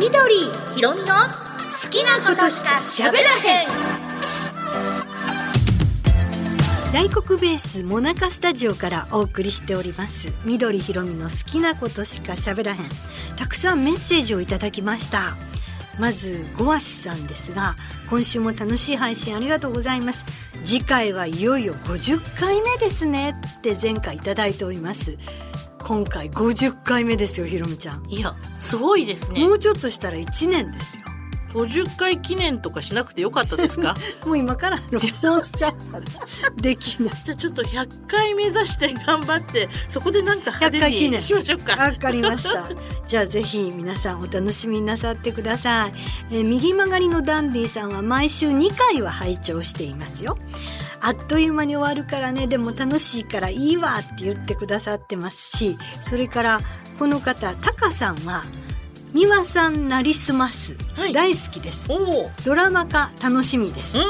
緑ひろみの？好きなことしか喋らへん。大黒ベースモナカスタジオからお送りしております。緑ひろみの好きなことしか喋らへん。たくさんメッセージをいただきました。まずゴアスさんですが今週も楽しい配信ありがとうございます。次回はいよいよ50回目ですねって前回いただいております。今回50回目ですよひろみちゃんいやすごいですねもうちょっとしたら1年ですよ50回記念とかしなくてよかったですか？もう今から録音しちゃったらできない じゃあちょっと100回目指して頑張ってそこでなんか派100回記念手にしましょうかわかりました。じゃあぜひ皆さんお楽しみになさってください。えー右曲がりのダンディさんは毎週2回は拝聴していますよ。あっという間に終わるからね、でも楽しいからいいわって言ってくださってますし、それからこの方、タカさんは、美輪さんなりすます、はい。大好きです。ドラマ化楽しみです。う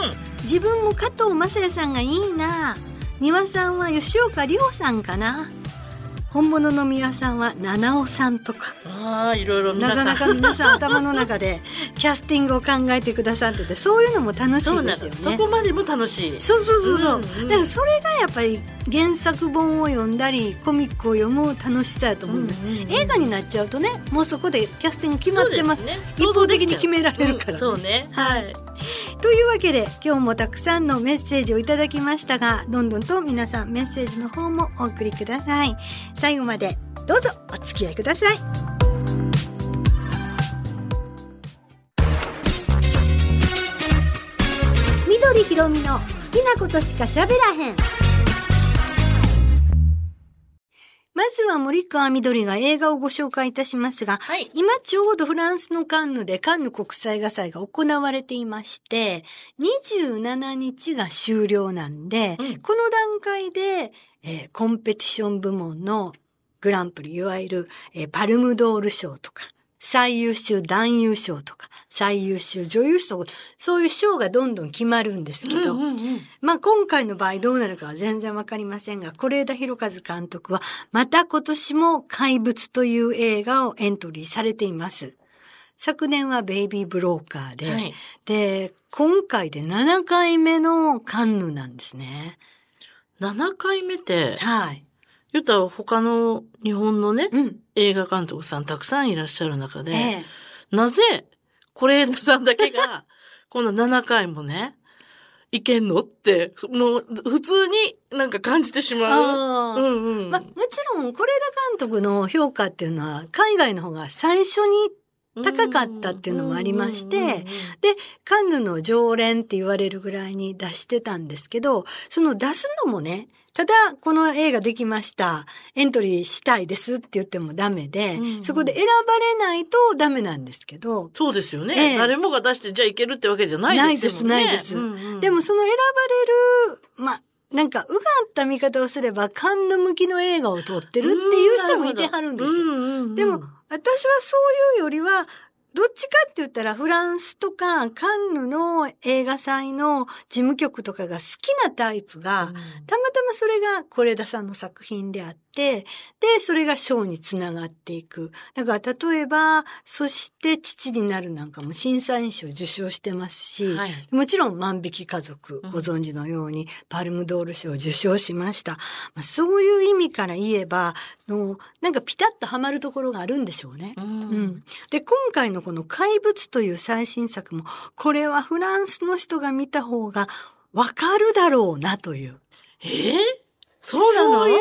自分も加藤雅也さんがいいな。美輪さんは吉岡里帆さんかな本物の美輪さんは七尾さんとか。んああいろいろなかなか皆さん頭の中で キャスティングを考えてくださっててそういうのも楽しいうですよね。の。そこまでも楽しい。そうそうそうそう、うんうんだからそれがやっぱり原作本を読んだりコミックを読む楽しさやと思うんです、うんうんうん映画になっちゃうとねもうそこでキャスティング決まってます。ね。一方的に決められるから。ね、うんそうね。はいというわけで今日もたくさんのメッセージをいただきましたがどんどんと皆さんメッセージの方もお送りください。最後までどうぞお付き合いください。緑ひろみの好きなことしか喋らへん。まずは森川みどりが映画をご紹介いたしますがはい。今ちょうどフランスのカンヌでカンヌ国際映画祭が行われていまして、27日が終了なんで、うん。この段階で、えーコンペティション部門のグランプリ、いわゆる、えーパルムドール賞とか、最優秀男優賞とか、最優秀女優賞、そういう賞がどんどん決まるんですけど、うんうんうんまあ今回の場合どうなるかは全然わかりませんが、是枝裕和監督はまた今年も怪物という映画をエントリーされています。昨年はベイビーブローカーで、はいで、今回で7回目のカンヌなんですね。7回目ってはい。言ったら他の日本のねうん。映画監督さんたくさんいらっしゃる中で、ええ。なぜ、是枝さんだけが、この7回もね、いけんのって、もう、普通になんか感じてしまう。うんうん。まあ、もちろん、是枝監督の評価っていうのは、海外の方が最初に高かったっていうのもありましてで、カンヌの常連って言われるぐらいに出してたんですけど、その出すのもね、ただ、この映画できました。エントリーしたいですって言ってもダメで、うんうんそこで選ばれないとダメなんですけど、そうですよね、ええ誰もが出してじゃあいけるってわけじゃないですもんね。ないですないですうんうんでもその選ばれる、まあ、なんか、うがった見方をすれば、カンヌ向きの映画を撮ってるっていう人もいてはるんですよ。でも、私はそういうよりは、どっちかって言ったらフランスとかカンヌの映画祭の事務局とかが好きなタイプが、たまたまそれが是枝さんの作品であって、で、それが賞につながっていく。だから例えば、そして父になるなんかも審査員賞受賞してますし、はいもちろん万引き家族うんご存知のようにパルムドール賞を受賞しました。まあ、そういう意味から言えば、そのなんかピタッとはまるところがあるんでしょうね。うんうん、で今回のこの「怪物」という最新作もこれはフランスの人が見た方がわかるだろうなというえー？そうなの？そういう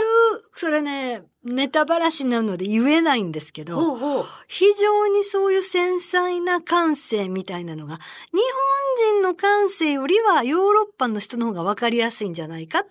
それねネタばらしなので言えないんですけどほうほう非常にそういう繊細な感性みたいなのが日本人の感性よりはヨーロッパの人の方がわかりやすいんじゃないかって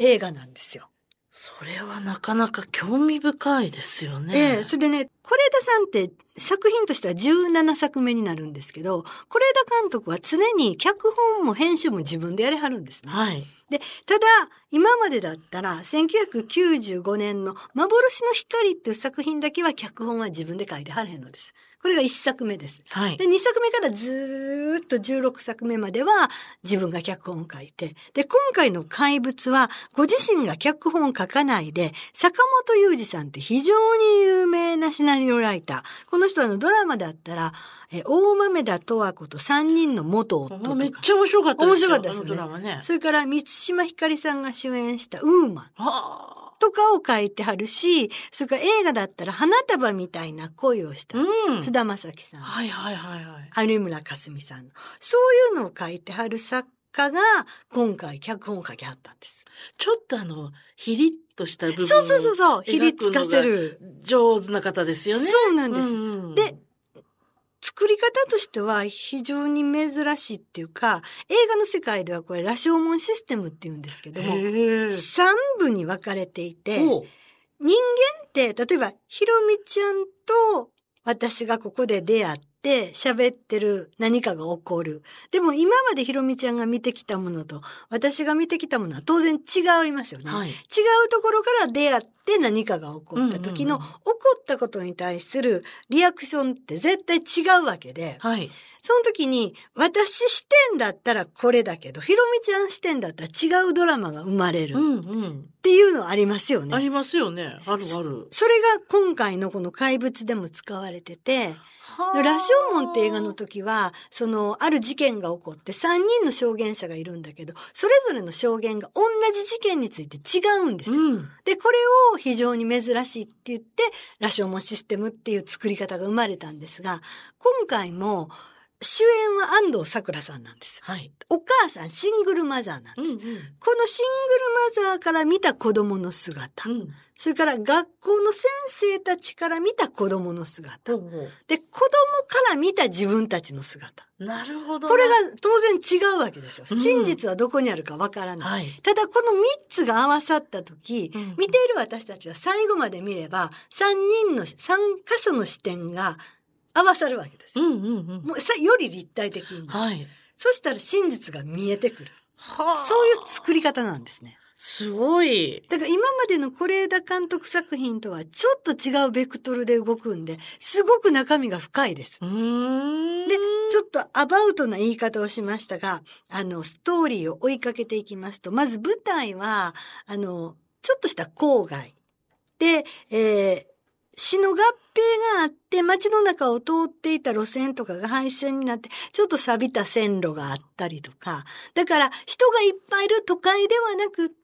いう映画なんですよ。それはなかなか興味深いですよね。ええそれでね、是枝さんって作品としては17作目になるんですけど、是枝監督は常に脚本も編集も自分でやれはるんですね。はい。で、ただ、今までだったら、1995年の幻の光っていう作品だけは脚本は自分で書いてはれへんのです。これが1作目です。はいで、。2作目からずーっと16作目までは自分が脚本を書いて、で、今回の怪物はご自身が脚本を書かないで、坂本雄二さんって非常に有名なシナリオライター。このの人のドラマだったら、え大豆田十和子と三人の元夫とか。めっちゃ面白かったですよ。面白かったですよねあのドラマね。それから満島ひかりさんが主演したウーマンはとかを書いてはるし、それから映画だったら花束みたいな恋をしたあ。うん。津田正樹さん、はいはいはいはい。有村架純さんの。そういうのを書いてはる作家が今回脚本を書きはったんです。ちょっとあの、ヒリッとした部分そうそうそうそう。ひりつかせる。上手な方ですよね。そうなんです。うんうんで、作り方としては非常に珍しいっていうか、映画の世界ではこれ、羅生門システムって言うんですけども、へえ。3部に分かれていて、人間って、例えば、ひろみちゃんと私がここで出会って喋ってる何かが起こる。でも今までひろみちゃんが見てきたものと私が見てきたものは当然違いますよね。はい。違うところから出会って何かが起こった時の、起こったことに対するリアクションって絶対違うわけで、はい。その時に私視点だったらこれだけど、ひろみちゃん視点だったら違うドラマが生まれるうんっうん。ていうのありますよね。ありますよね。あるある。それが今回のこの怪物でも使われてて、羅生門って映画の時は、その、ある事件が起こって3人の証言者がいるんだけど、それぞれの証言が同じ事件について違うんですよ。うん。で、これを非常に珍しいって言って、羅生門システムっていう作り方が生まれたんですが、今回も主演は安藤サクラさんなんですよ。はい。お母さんシングルマザーなんです。うんうん。このシングルマザーから見た子供の姿、うん。それから学校の先生たちから見た子供の姿、ほうほで、子供から見た自分たちの姿。うなるほどな。これが当然違うわけですよ。うん真実はどこにあるかわからない。はい。ただこの3つが合わさった時、うん見ている私たちは最後まで見れば3人の3箇所の視点が合わさるわけです。うんうんうん。もうさより立体的に。はい。そしたら真実が見えてくる。はあ。そういう作り方なんですね。すごい。だから今までの是枝監督作品とはちょっと違うベクトルで動くんで、すごく中身が深いです。うーん。で、ちょっとアバウトな言い方をしましたが、あの、ストーリーを追いかけていきますと、まず舞台は、あの、ちょっとした郊外。で、えー死の合併があって街の中を通っていた路線とかが廃線になってちょっと錆びた線路があったりとかだから人がいっぱいいる都会ではなくって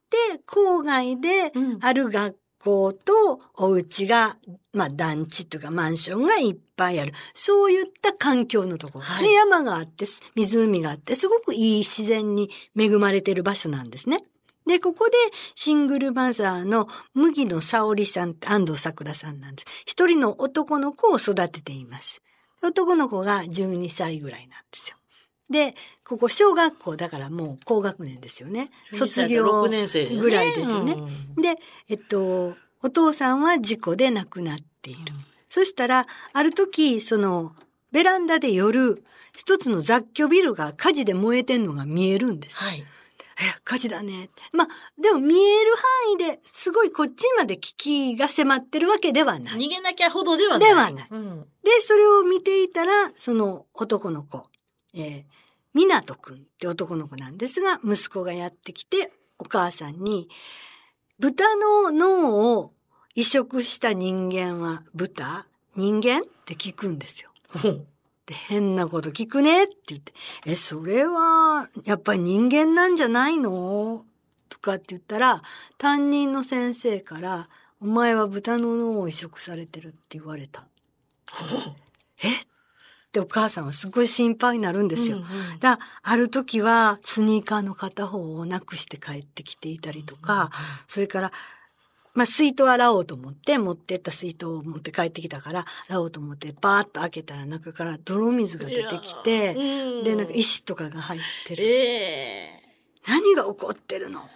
郊外でうんある学校とお家が、まあ団地とかマンションがいっぱいある。そういった環境のところ。はいで、山があって、す湖があって、すごくいい自然に恵まれている場所なんですね。で、ここでシングルマザーの麦野沙織さん、安藤サクラさんなんです。一人の男の子を育てています。男の子が12歳ぐらいなんですよ。で、ここ小学校だからもう高学年ですよね。卒業6年生ぐらいですよね。うんで、えっと、お父さんは事故で亡くなっている。そしたら、ある時、その、ベランダで夜、一つの雑居ビルが火事で燃えてんのが見えるんです。はい。え、火事だね。まあ、でも見える範囲ですごいこっちまで危機が迫ってるわけではない。逃げなきゃほどではない。ではないうん。で、それを見ていたら、その男の子、えー、港くんって男の子なんですが、息子がやってきて、お母さんに、豚の脳を移植した人間は豚？人間？って聞くんですよ。ほうで、変なこと聞くねって言って、え、それは、やっぱり人間なんじゃないの？とかって言ったら、担任の先生から、お前は豚の脳を移植されてるって言われた。え？ってお母さんはすごい心配になるんですよ。うんうんだある時はスニーカーの片方をなくして帰ってきていたりとか、それから、まあ、水筒洗おうと思って、持ってった水筒を持って帰ってきたから、洗おうと思って、バーッと開けたら中から泥水が出てきて、うん。で、なんか石とかが入ってる。ええ何が起こってるの？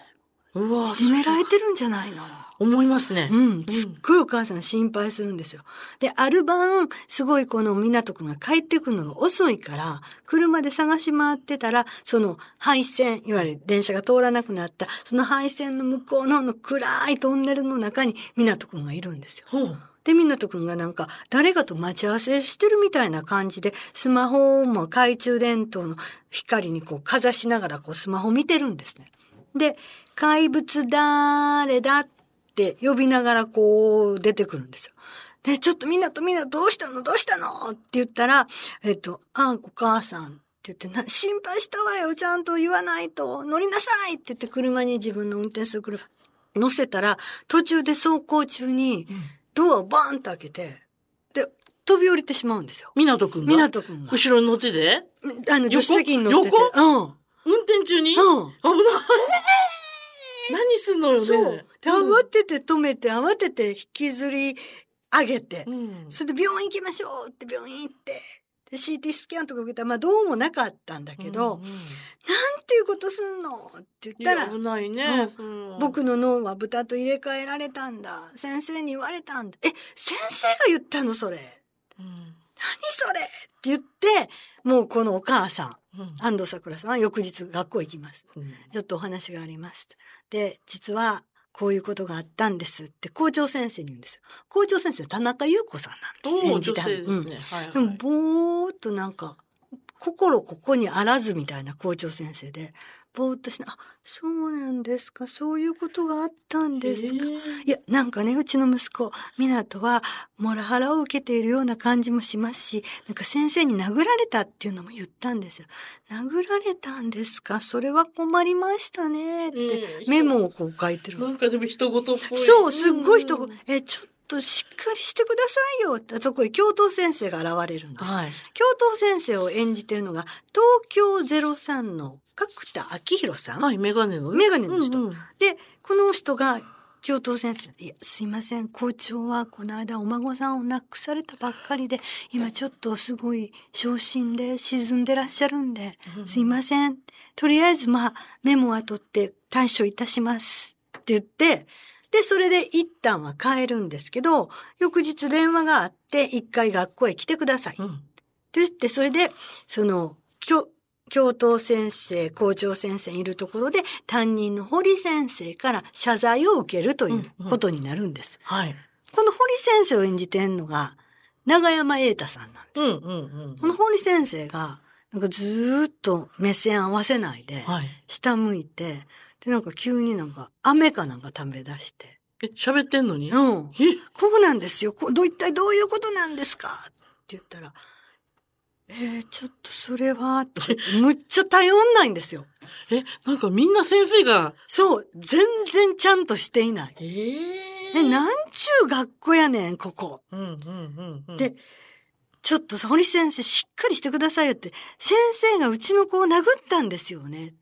うわいじめられてるんじゃないの？思いますね。うん、すっごいお母さん心配するんですよ。で、ある晩、すごいこの港くんが帰ってくるのが遅いから、車で探し回ってたら、その配線、いわゆる電車が通らなくなった、その配線の向こうのの暗いトンネルの中に港くんがいるんですよ。ほう。で、港くんがなんか、誰かと待ち合わせしてるみたいな感じで、スマホも懐中電灯の光にこうかざしながらこうスマホ見てるんですね。で、怪物誰だって呼びながらこう出てくるんですよ。で、ちょっとみんなとみんなどうしたの？どうしたの？って言ったら、えっと、あ、お母さんって言ってな、心配したわよ、ちゃんと言わないと、乗りなさいって言って車に自分の運転する車乗せたら、途中で走行中にドアをバーンと開けて、で、飛び降りてしまうんですよ。港くんが？港くんが。後ろに乗ってて？あの、助手席に乗ってて。横？うん。運転中に、うん。危ない。何すんのよね。そう。で、うん慌てて止めて、慌てて引きずり上げて、うんそれで病院行きましょうって病院行って、で、CT スキャンとか受けたら、まあどうもなかったんだけど、うんうんなんていうことすんのって言ったら危ないね。うん僕の脳は豚と入れ替えられたんだ。先生に言われたんだ。え、先生が言ったの？それ。うん何それって言って、もうこのお母さん、うん安藤桜さんは翌日学校行きます。うんちょっとお話があります。で、実はこういうことがあったんですって校長先生に言うんですよ。校長先生田中優子さんなんです。演じた。でもぼーっとなんか心ここにあらずみたいな校長先生でぼーっとしてあそうなんですかそういうことがあったんですか。いやなんかねうちの息子湊はモラハラを受けているような感じもしますしなんか先生に殴られたっていうのも言ったんですよ。殴られたんですか？それは困りましたねってうんメモをこう書いてる。なんかでも人事っぽい。そう、すっごい人うん、え、ちょっとしっかりしてくださいよって、そこへ教頭先生が現れるんです。はい。教頭先生を演じてるのが、東京03の角田昭弘さん。はい、メガネのね。メガネの人うんうんで、この人が、教頭先生、いや、すいません、校長はこの間お孫さんを亡くされたばっかりで、今ちょっとすごい昇進で沈んでらっしゃるんで、うんすいません。とりあえずまあ、メモは取って対処いたします。って言って、で、それで一旦は帰るんですけど、翌日電話があって、一回学校へ来てください。うん。って言って、それで、その、教、教頭先生、校長先生いるところで、担任の堀先生から謝罪を受けるということになるんです。はい。この堀先生を演じてんのが、長山瑛太さんなんです。うんうんうん。この堀先生が、なんかずーっと目線合わせないで、はい。下向いて、で、なんか急になんか、飴かなんか食べ出して、え、喋ってんのに？うん。え？こうなんですよ。こうどう一体どういうことなんですか？って言ったら、えー、ちょっとそれは、とてむっちゃ頼んないんですよ。え、なんかみんな先生が、そう、全然ちゃんとしていない。えええ、なんちゅう学校やねん、ここ。うんうんうんうん。で、ちょっと堀先生しっかりしてくださいよって、先生がうちの子を殴ったんですよね。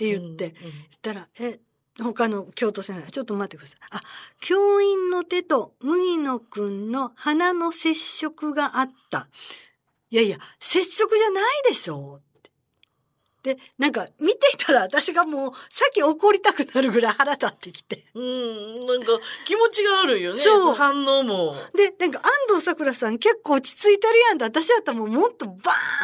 って言って、うんうん言ったら、え、他の教頭先生が、ちょっと待ってください。あ、教員の手と麦野くんの鼻の接触があった。いやいや、接触じゃないでしょで、なんか見ていたら私がもうさっき怒りたくなるぐらい腹立ってきて。うん、なんか気持ちがあるよね。そう反応も。で、なんか安藤サクラさん結構落ち着いてるやんって私だったらもうもっとバ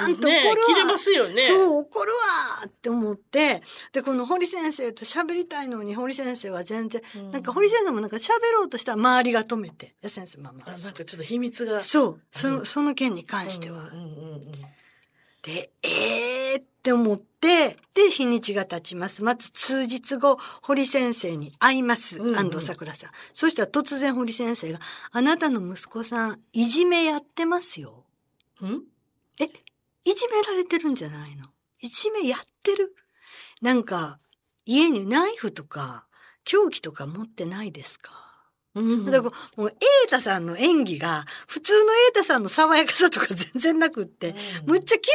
ーンと怒るわ。ね切れますよね。そう、怒るわーって思って、で、この堀先生と喋りたいのに、堀先生は全然、うんなんか堀先生もなんか喋ろうとしたら周りが止めて、いや先生、まあまああ、なんかちょっと秘密が。そう、その、うんその件に関しては。うんうんうんうんで、えーって思って、で、日にちが経ちます。まず数日後、堀先生に会います。うんうん安さん。そしたら突然堀先生が、あなたの息子さん、いじめやってますよ。うん？え、いじめられてるんじゃないの？いじめやってる？なんか、家にナイフとか、凶器とか持ってないですか、うんだからもう、瑛太さんの演技が、普通の瑛太さんの爽やかさとか全然なくって、うんむっちゃ気持ち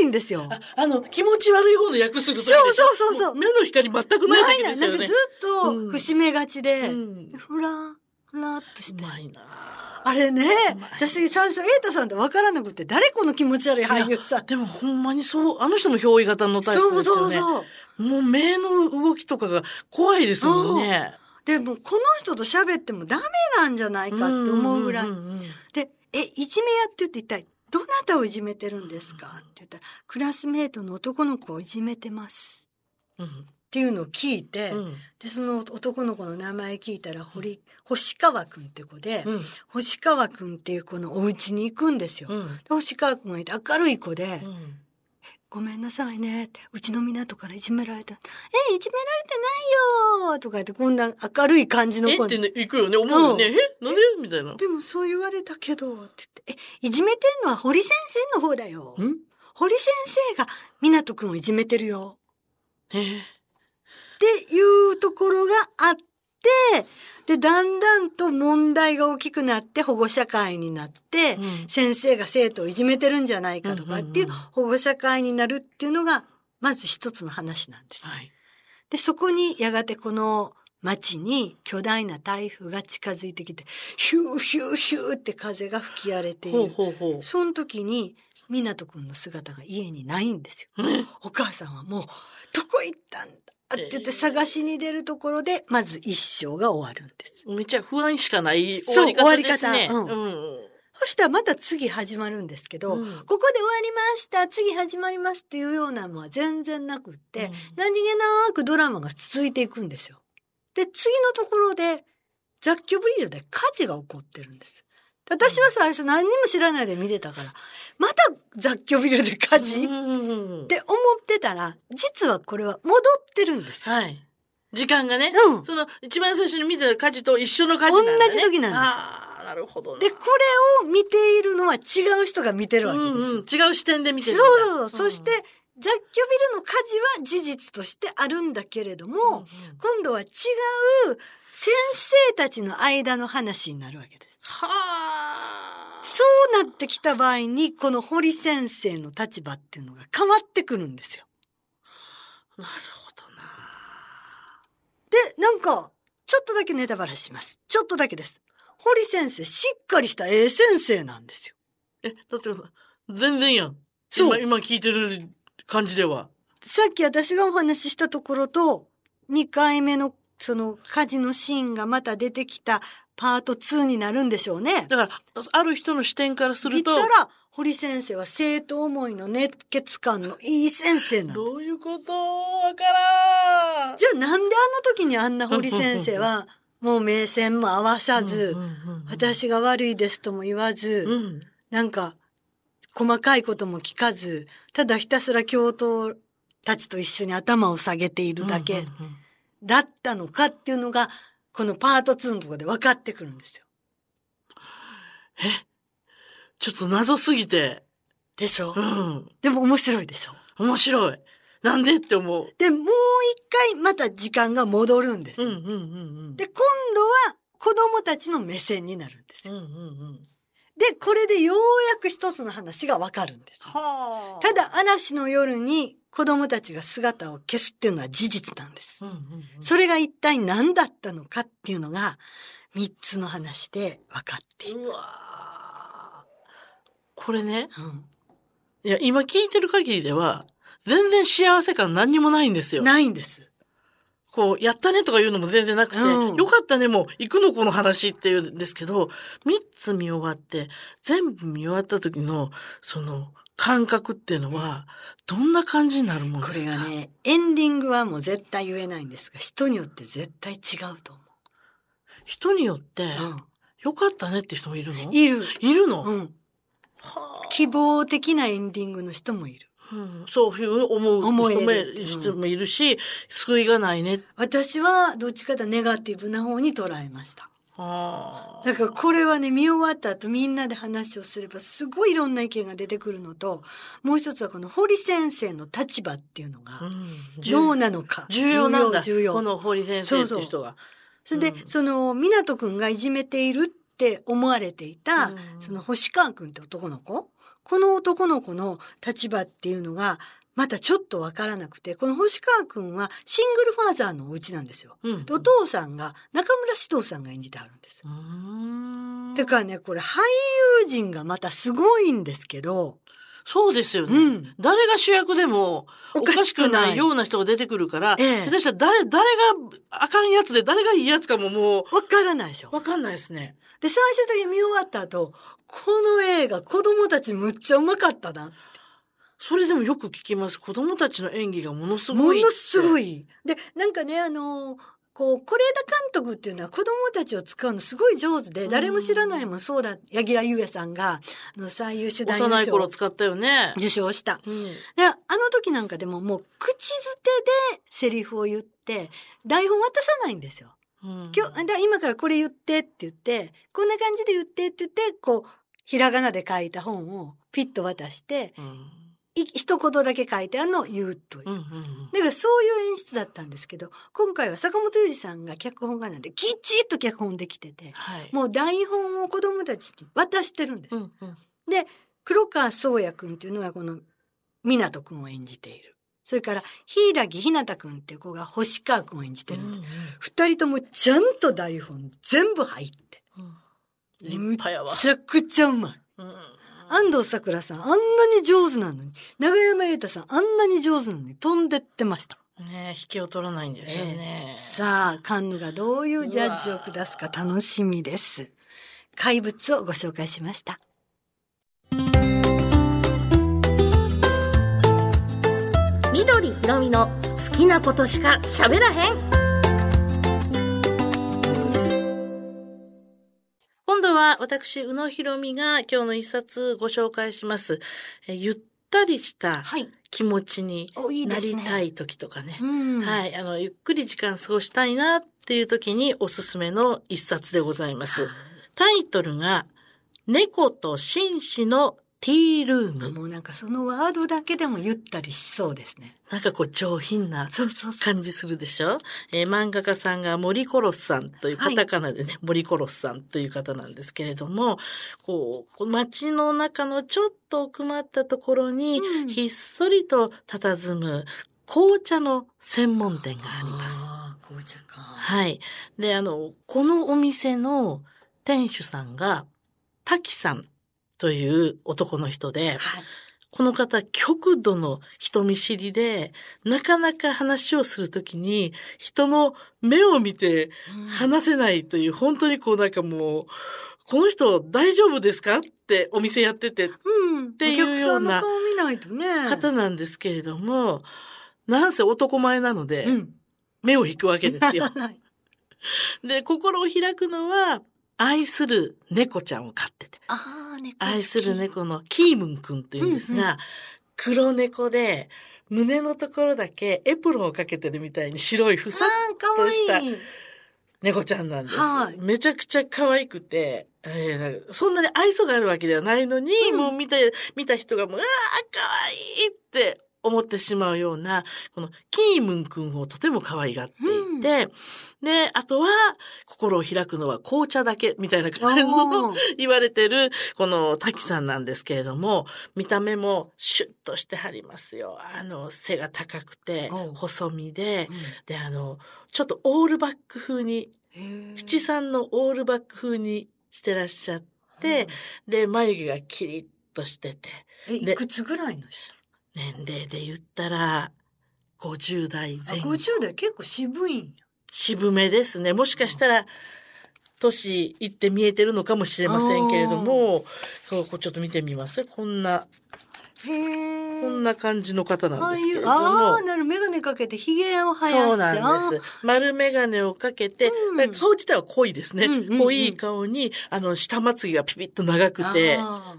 悪いんですよ。ああの、気持ち悪い方の役する時そうそうそうそうも目の光全くないですよねなんかずっ。と節目がちで、うんふら、ふらっとして。あれね私最初瑛太さんって分からなくて、誰この気持ち悪い俳優さん。でもほんまにそう、あの人も憑依型のタイプそうですよね。そうそう。もう目の動きとかが怖いですもんね。でもこの人と喋ってもダメなんじゃないかって思うぐらい。で、え、いじめやって言って一体どなたをいじめてるんですか？って言ったら、クラスメートの男の子をいじめてます。うんっていうのを聞いて、うんで、その男の子の名前聞いたら、堀、星川くんって子で、うん星川くんっていう子のお家に行くんですよ。うんで星川くんがいて明るい子で、うんごめんなさいね。うちの港からいじめられた。え、いじめられてないよとか言って、こんな明るい感じの子に。えってね、行くよね。思うよね。えなんで？みたいな。でもそう言われたけど、って言って、え、いじめてんのは堀先生の方だよ。ん堀先生が港くん？をいじめてるよ。えーっていうところがあって、で、だんだんと問題が大きくなって保護者会になって、うん先生が生徒をいじめてるんじゃないかとかっていう保護者会になるっていうのが、まず一つの話なんです。はい。で、そこにやがてこの町に巨大な台風が近づいてきて、ヒューヒューヒューって風が吹き荒れていほうる。ほうほその時に、湊くんの姿が家にないんですよ。お母さんはもう、どこ行ったんだ？って言ってえー探しに出るところで、まず一生が終わるんです。めっちゃ不安しかない終そうわり方ですね。終わり方うん。そしたらまた次始まるんですけど、うんここで終わりました、次始まりますっていうようなのは全然なくって、うん何気なくドラマが続いていくんですよ。で、次のところで雑居ビルで火事が起こってるんです。私は最初何にも知らないで見てたから、また雑居ビルで火事、うんうんうんうんって思ってたら、実はこれは戻ってるんですよ。はい。時間がね。うん。その一番最初に見てた火事と一緒の火事なんだ、ね。同じ時なんですああ、なるほどな。で、これを見ているのは違う人が見てるわけですよ。うんうん、違う視点で見てそうるんだ。そうそう。そして、雑居ビルの火事は事実としてあるんだけれども、うんうん今度は違う先生たちの間の話になるわけです。はあ。そうなってきた場合に、この堀先生の立場っていうのが変わってくるんですよ。なるほどな。で、なんか、ちょっとだけネタバラします。ちょっとだけです。堀先生、しっかりしたええ先生なんですよ。え、だって、全然やん。そう今、今聞いてる感じでは。さっき私がお話ししたところと、2回目のその火事のシーンがまた出てきたパート2になるんでしょうね。だから、ある人の視点からす見ると、たら、堀先生は生徒思いの熱血感のいい先生なんだ。どういうこと？わからん。じゃあなんであの時にあんな堀先生は、もう目線も合わさず、私が悪いですとも言わず、うん。なんか、細かいことも聞かず、ただひたすら教頭たちと一緒に頭を下げているだけだったのかっていうのが、このパート2のところで分かってくるんですよ。え？ちょっと謎すぎて。でしょ、うん。でも面白いでしょ？面白い。なんでって思う。で、もう一回また時間が戻るんですよ。うんうんうんうん。で、今度は子供たちの目線になるんですよ。うんうんうん。で、これでようやく一つの話がわかるんです。はあ。ただ、嵐の夜に子供たちが姿を消すっていうのは事実なんですう。んうんうん、それが一体何だったのかっていうのが、三つの話で分かっている。うわーこれね、うんいや、今聞いてる限りでは、全然幸せ感何にもないんですよ。ないんです。こう、やったねとかいうのも全然なくて、うんよかったねもう、行くのこの話っていうんですけど、三つ見終わって、全部見終わった時の、その、感覚っていうのは、どんな感じになるもんこですか？れがね、エンディングはもう絶対言えないんですが、人によって絶対違うと思人によって、う。うんよかったねって人もいるの？いる。いるの、うん。はあ希望的なエンディングの人もいる。うん、そういう思う思え人もいるし、救いがないね。私はどっちかというとネガティブな方に捉えました。はあだからこれはね、見終わった後みんなで話をすればすごいいろんな意見が出てくるのと、もう一つはこの堀先生の立場っていうのがうんどうなのか。重要なんだ。重要。この堀先生っていう人が。それで、うんその、湊くんがいじめているって思われていた、うんその星川くんって男の子？この男の子の立場っていうのが、またちょっとわからなくて、この星川くんはシングルファーザーのお家なんですよ。うんでお父さんが中村獅童さんが演じてあるんです。てかね、これ俳優陣がまたすごいんですけど、そうですよね。うん。誰が主役でもおおかしくないいような人が出てくるから、ええ下手したら誰、誰があかんやつで誰がいいやつかももわからないでしょう、わかんないですね。で、最終的に見終わった後、この映画子供たちむっちゃうまかったな。それでもよく聞きます。子供たちの演技がものすごい。ものすごい。い。で、なんかね、あの、こう是枝監督っていうのは子供たちを使うのすごい上手で、うん誰も知らないもんそうだ柳楽優弥さんがあの最優秀男優幼い頃使ったよね。受賞した。うんであの時なんかでももう口づてでセリフを言って台本渡さないんですよ。うん今日だ今からこれ言ってって言ってこんな感じで言ってって言ってこうひらがなで書いた本をピッと渡してうんい一言だけ書いてあるのを言うという。うんうんだからそういう演出だったんですけど今回は坂本龍二さんが脚本家なんできっちりと脚本できててはい。もう台本を子供たちに渡してるんです。うんうんで黒川宗也君っていうのがこの湊君を演じている。それから柊木ひなた君っていう子が星川君を演じてるんで、二人ともちゃんと台本全部入って。うん。ちゃくちゃうまい。うん安藤サクラさんあんなに上手なのに、長山瑛太さんあんなに上手なのに飛んでってました。ね引きを取らないんですよね。さあ、カンヌがどういうジャッジを下すか楽しみです。怪物をご紹介しました。緑ひろみの好きなことしか喋らへん度は私宇野ひろみが今日の一冊ご紹介しますえゆったりしたはい。気持ちにな。りたい時とかねうん。はいあのゆっくり時間過ごしたいなっていう時におすすめの一冊でございますタイトルが猫と紳士のティールームもうなんかそのワードだけでもゆったりしそうですね。なんかこう上品な。感じするでしょ、えー漫画家さんが森コロスさんというはいカタカナでね、森コロスさんという方なんですけれどもこう街の中のちょっと奥まったところにうんひっそりと佇む紅茶の専門店があります。ああ、紅茶か。はい。で、あの、このお店の店主さんが滝さんという男の人で、はい。この方、極度の人見知りで、なかなか話をするときに、人の目を見て話せないという、本当にこうなんかもう、この人大丈夫ですかってお店やっててうん。ていうような。方なんですけれども、なんせ男前なので、うん。目を引くわけですよ。はいで、心を開くのは、愛する猫ちゃんを飼ってて、愛する。猫のキームンくんというんですが、うん黒猫で、胸のところだけエプロンをかけてるみたいに白いふさああ、かわいい。猫ちゃんなんです。はいめちゃくちゃ可愛くて、えーなんかそんなに愛想があるわけではないのに、うんもう見た、見た人がもう、うわー可愛いって思ってしまうような、このキームンくんをとても可愛がっていて、で、あとは、心を開くのは紅茶だけみたいな感じの言われてる、この滝さんなんですけれども、見た目もシュッとしてはりますよ。あの、背が高くて細身で、うん。で、あの、ちょっとオールバック風に、七三のオールバック風にしてらっしゃって、で、眉毛がキリッとしてて、え、でいくつぐらいの人？年齢で言ったら、50代あ前後。50代結構渋いんや。渋めですね。もしかしたら、年いって見えてるのかもしれませんけれども、そうちょっと見てみますこんな、へえ。こんな感じの方なんですけれどあもあ、。なる、眼鏡かけて、髭を生やして。そうなんです。丸眼鏡をかけて、うん顔自体は濃いですね。うんうんうん濃い顔に、あの、下まつげがピピッと長くて、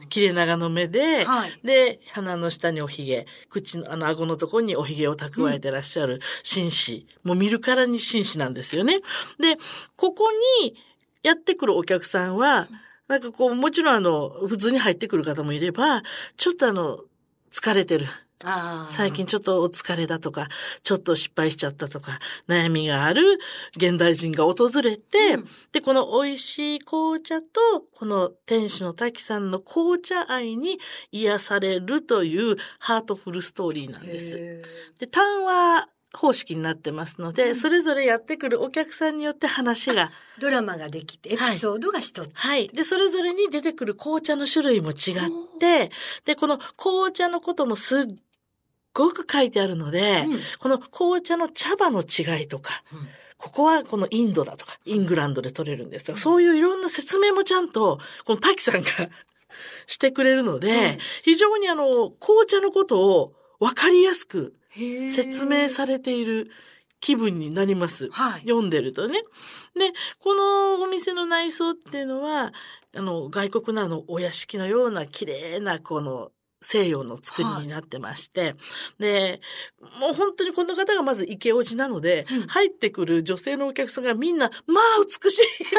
切れ長の目で、はい。で、鼻の下におひげ、口の、あの、顎のところにおひげを蓄えてらっしゃる紳士。もう見るからに紳士なんですよね。で、ここにやってくるお客さんは、なんかこう、もちろんあの、普通に入ってくる方もいれば、ちょっとあの、疲れてる。最近ちょっとお疲れだとか、ちょっと失敗しちゃったとか、悩みがある現代人が訪れて、うんで、この美味しい紅茶と、この店主の滝さんの紅茶愛に癒されるというハートフルストーリーなんです。へで、単話方式になってますので、うん。それぞれやってくるお客さんによって話が、ードラマができて、エピソードが一つ。はい。で、それぞれに出てくる紅茶の種類も違って、で、この紅茶のこともすっごく書いてあるので、うん。この紅茶の茶葉の違いとか、うん。ここはこのインドだとか、イングランドで取れるんですとか、そういういろんな説明もちゃんと、この滝さんが してくれるので、うん非常にあの、紅茶のことを分かりやすく説明されている気分になります。はい。読んでるとね。で、このお店の内装っていうのは、あの、外国のあの、お屋敷のような綺麗なこの西洋の作りになってまして、で、もう本当にこの方がまず池オジなので、うん入ってくる女性のお客さんがみんな、まあ美しいって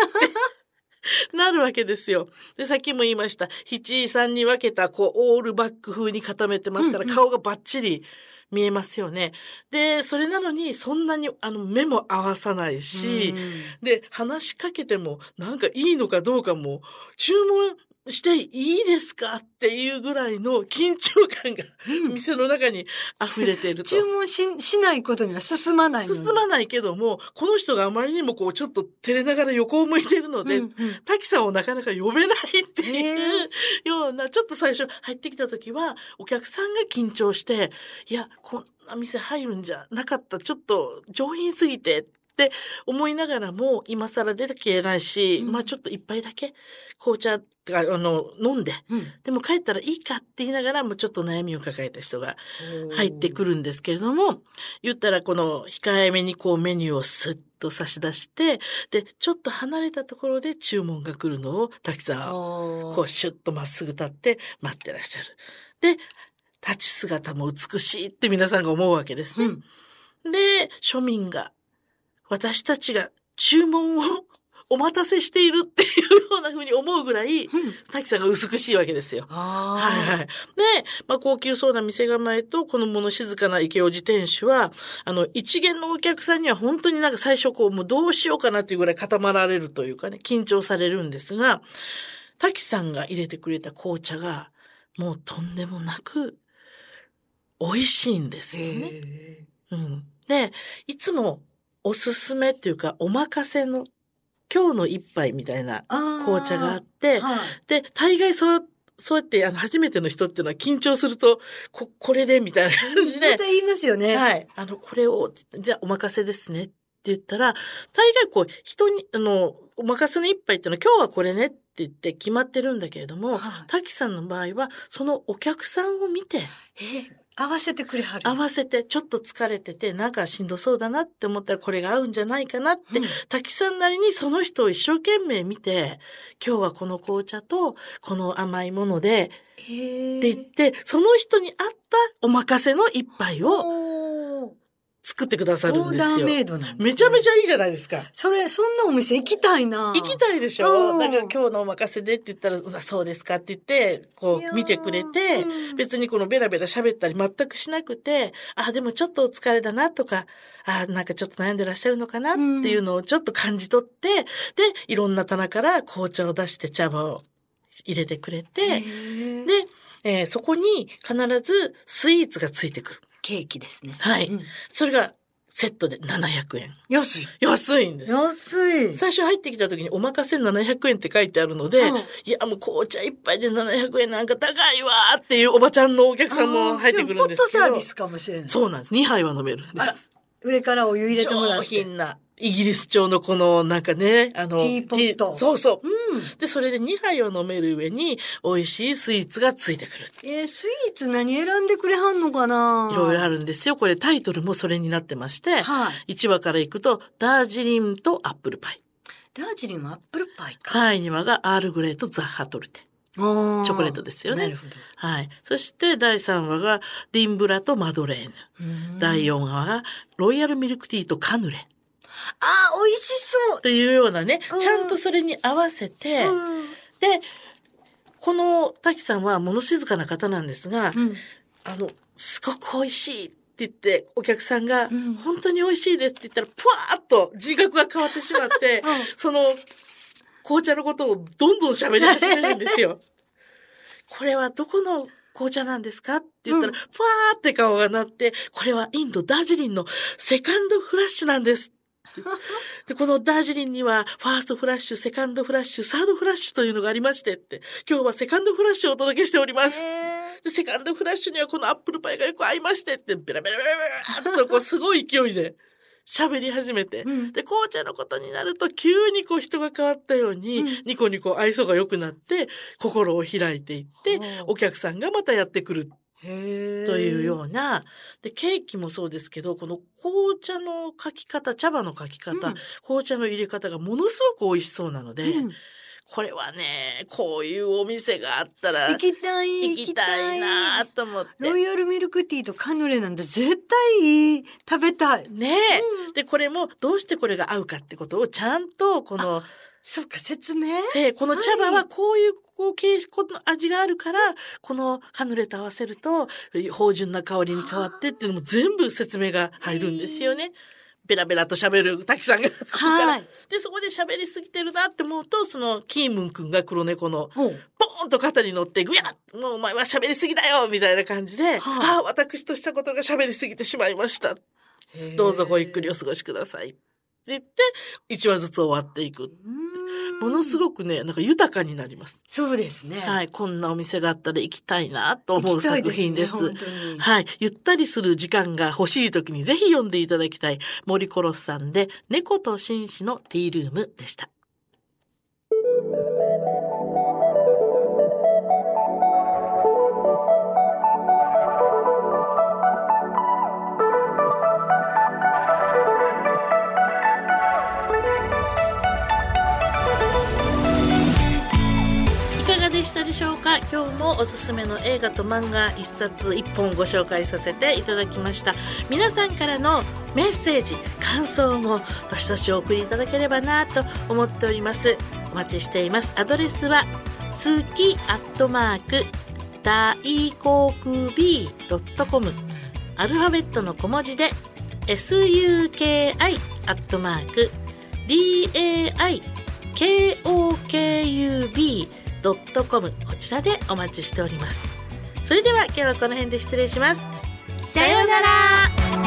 なるわけですよ。で、さっきも言いました、七位さんに分けた、こう、オールバック風に固めてますから、顔がバッチリ見えますよね。で、それなのに、そんなに、あの、目も合わさないし、で、話しかけても、なんかいいのかどうかも、注文していいですかっていうぐらいの緊張感がうん。店の中に溢れていると。注文ししないことには進まない進まないけども、この人があまりにもこうちょっと照れながら横を向いているので、うんうん。滝さんをなかなか呼べないっていへうような、ちょっと最初入ってきた時は、お客さんが緊張して、いや、こんな店入るんじゃなかった、ちょっと上品すぎてって思いながらも、今更出てきれないし、うん。まあちょっと一杯だけ紅茶が、あの、飲んで、うん。でも帰ったらいいかって言いながらもちょっと悩みを抱えた人が入ってくるんですけれども、言ったらこの控えめにこうメニューをスッと差し出して、で、ちょっと離れたところで注文が来るのを滝さんはここうシュッとまっすぐ立って待ってらっしゃる。で、立ち姿も美しいって皆さんが思うわけですね。うん。で、庶民が私たちが注文をお待たせしているっていうような風に思うぐらい、うん滝さんが美しいわけですよ。あはいはい。で、まあ、高級そうな店構えと、この物静かな池尾自店主は、あの、一元のお客さんには本当になんか最初こう、もうどうしようかなっていうぐらい固まられるというかね、緊張されるんですが、滝さんが入れてくれた紅茶が、もうとんでもなく、美味しいんですよね。へうん。で、いつもおすすめっていうか、お任せの、今日の一杯みたいな紅茶があって、はいで、大概そう、そうやって、あの、初めての人っていうのは緊張すると、こ、これで、みたいな感じで絶、対言いますよね。はい。あの、これを、じゃあお任せですねって言ったら、大概こう、人に、あの、お任せの一杯っていうのは今日はこれねって言って決まってるんだけれども、はい滝さんの場合は、そのお客さんを見て、え合わせてくれはる。合わせて、ちょっと疲れてて、なんかしんどそうだなって思ったらこれが合うんじゃないかなって、うん。滝さんなりにその人を一生懸命見て、今日はこの紅茶とこの甘いもので、へって言って、その人に合ったお任せの一杯を作ってくださるんですオーダーよ。メイドなんねめちゃめちゃいいじゃないですか。それ、そんなお店行きたいな。行きたいでしうんょだから今日のお任せでって言ったら、そうですかって言って、こう見てくれて、うん別にこのベラベラ喋ったり全くしなくて、あ、でもちょっとお疲れだなとか、あ、なんかちょっと悩んでらっしゃるのかなっていうのをちょっと感じ取って、で、いろんな棚から紅茶を出して茶葉を入れてくれへて、ーで、えーそこに必ずスイーツがついてくる。ケーキですね。はいうんそれがセットで700円。安い。安いんです。安い。最初入ってきた時にお任せ700円って書いてあるので、うんいやもう紅茶一杯で700円なんか高いわーっていうおばちゃんのお客さんも入ってくるんですけどポットサービ。スかもしれない。そうなんです。2杯は飲めるんです。上からお湯入れてもら上って。品な。イギリス調のこのなんかね、あの、ティーポットそうそう。うん。で、それで2杯を飲める上に美味しいスイーツがついてくる。えースイーツ何選んでくれはんのかな？いろいろあるんですよ。これタイトルもそれになってまして、はい。1話からいくと、ダージリンとアップルパイ。ダージリンはアップルパイか。第2話がアールグレーとザッハトルテ。チョチョコレートですよねなるほど。はい。そして第3話がディンブラとマドレーヌ。うん第4話がロイヤルミルクティーとカヌレ。あー、美味しそう。というようなね、うんちゃんとそれに合わせて、うんで、この滝さんは物静かな方なんですが、うんあの、すごく美味しいって言って、お客さんが、うん本当に美味しいですって言ったら、ぷわーっと自覚が変わってしまって、その、紅茶のことをどんどん喋り始めるんですよ。これはどこの紅茶なんですかって言ったら、うんふわーって顔がなって、これはインドダージリンのセカンドフラッシュなんです。で、このダージリンには、ファーストフラッシュ、セカンドフラッシュ、サードフラッシュというのがありましてって、今日はセカンドフラッシュをお届けしております。えで、セカンドフラッシュにはこのアップルパイがよく合いましてって、ベラベラベラベラっとこうすごい勢いで喋り始めて。ーうんで、紅茶のことになると急にこう人が変わったように、うんニコニコ愛想が良くなって、心を開いていってお客さんがまたやってくるというような。でケーキもそうですけどこの紅茶のかき方茶葉のかき方、うん。紅茶の入れ方がものすごく美味しそうなので、うん。これはねこういうお店があったら行きたい行きたいなと思って。ロイヤルミルクティーとカヌレなんて絶対食べたい。ねえ、でこれもどうしてこれが合うかってことをちゃんとこのそっか説明？せこの茶葉ははいこういうこう形この味があるからこのカヌレと合わせると芳醇な香りに変わってっていうのも全部説明が入るんですよね。ベラベラと喋る滝さんが。はい。でそこで喋りすぎてるなって思うとそのキームン君が黒猫のポーンと肩に乗ってぐやっもうお前は喋りすぎだよみたいな感じで、はあ。ああ私としたことが喋りすぎてしまいました。どうぞごゆっくりお過ごしください。って言って1話ずつ終わっていくものすく。ごくねなんか豊かになります。そうですね。はい、こんなお店があったら行きたいなと思う作品です。ね本当にはい、ゆったりする時間が欲しい時にぜひ読んでいただきたい森コロスさんで猫と紳士のティールームでした。したでしょうか？今日もおすすめの映画と漫画一冊一本ご紹介させていただきました。皆さんからのメッセージ感想もどしどしお送りいただければなと思っております。お待ちしています。アドレスは好きアットマーク大航空 B.com アルファベットの小文字で suki アットマーク daiKOKUB ドットコムこちらでお待ちしておりますそれでは今日はこの辺で失礼しますさようなら。